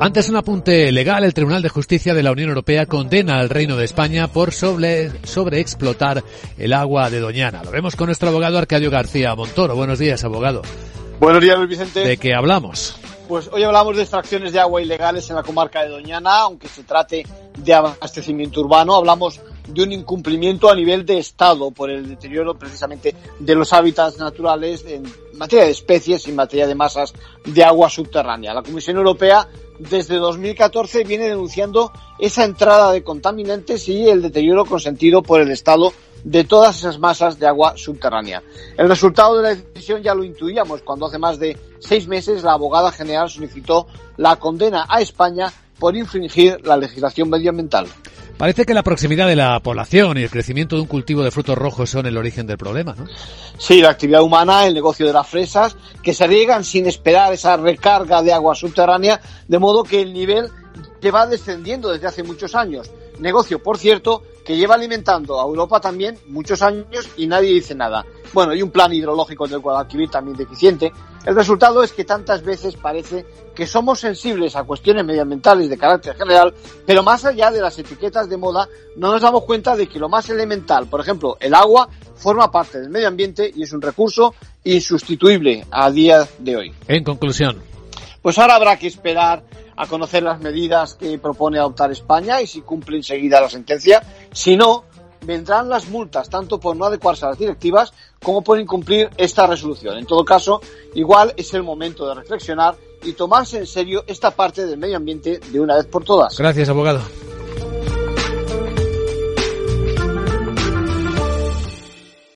Antes un apunte legal, el Tribunal de Justicia de la Unión Europea condena al Reino de España por sobre, sobreexplotar el agua de Doñana. Lo vemos con nuestro abogado Arcadio García Montoro. Buenos días, abogado. Buenos días, Luis Vicente. ¿De qué hablamos? Pues hoy hablamos de extracciones de agua ilegales en la comarca de Doñana, aunque se trate de abastecimiento urbano. Hablamos de un incumplimiento a nivel de Estado por el deterioro precisamente de los hábitats naturales en materia de especies y en materia de masas de agua subterránea. La Comisión Europea desde 2014 viene denunciando esa entrada de contaminantes y el deterioro consentido por el Estado de todas esas masas de agua subterránea. El resultado de la decisión ya lo intuíamos cuando hace más de seis meses la abogada general solicitó la condena a España por infringir la legislación medioambiental. Parece que la proximidad de la población y el crecimiento de un cultivo de frutos rojos son el origen del problema, ¿no? Sí, la actividad humana, el negocio de las fresas, que se riegan sin esperar esa recarga de agua subterránea, de modo que el nivel que va descendiendo desde hace muchos años. Negocio, por cierto, que lleva alimentando a Europa también muchos años y nadie dice nada. Bueno, y un plan hidrológico del Guadalquivir también deficiente. El resultado es que tantas veces parece que somos sensibles a cuestiones medioambientales de carácter general, pero más allá de las etiquetas de moda, no nos damos cuenta de que lo más elemental, por ejemplo, el agua, forma parte del medio ambiente y es un recurso insustituible a día de hoy. En conclusión. Pues ahora habrá que esperar a conocer las medidas que propone adoptar España y si cumple enseguida la sentencia. Si no, vendrán las multas, tanto por no adecuarse a las directivas como por incumplir esta resolución. En todo caso, igual es el momento de reflexionar y tomarse en serio esta parte del medio ambiente de una vez por todas. Gracias, abogado.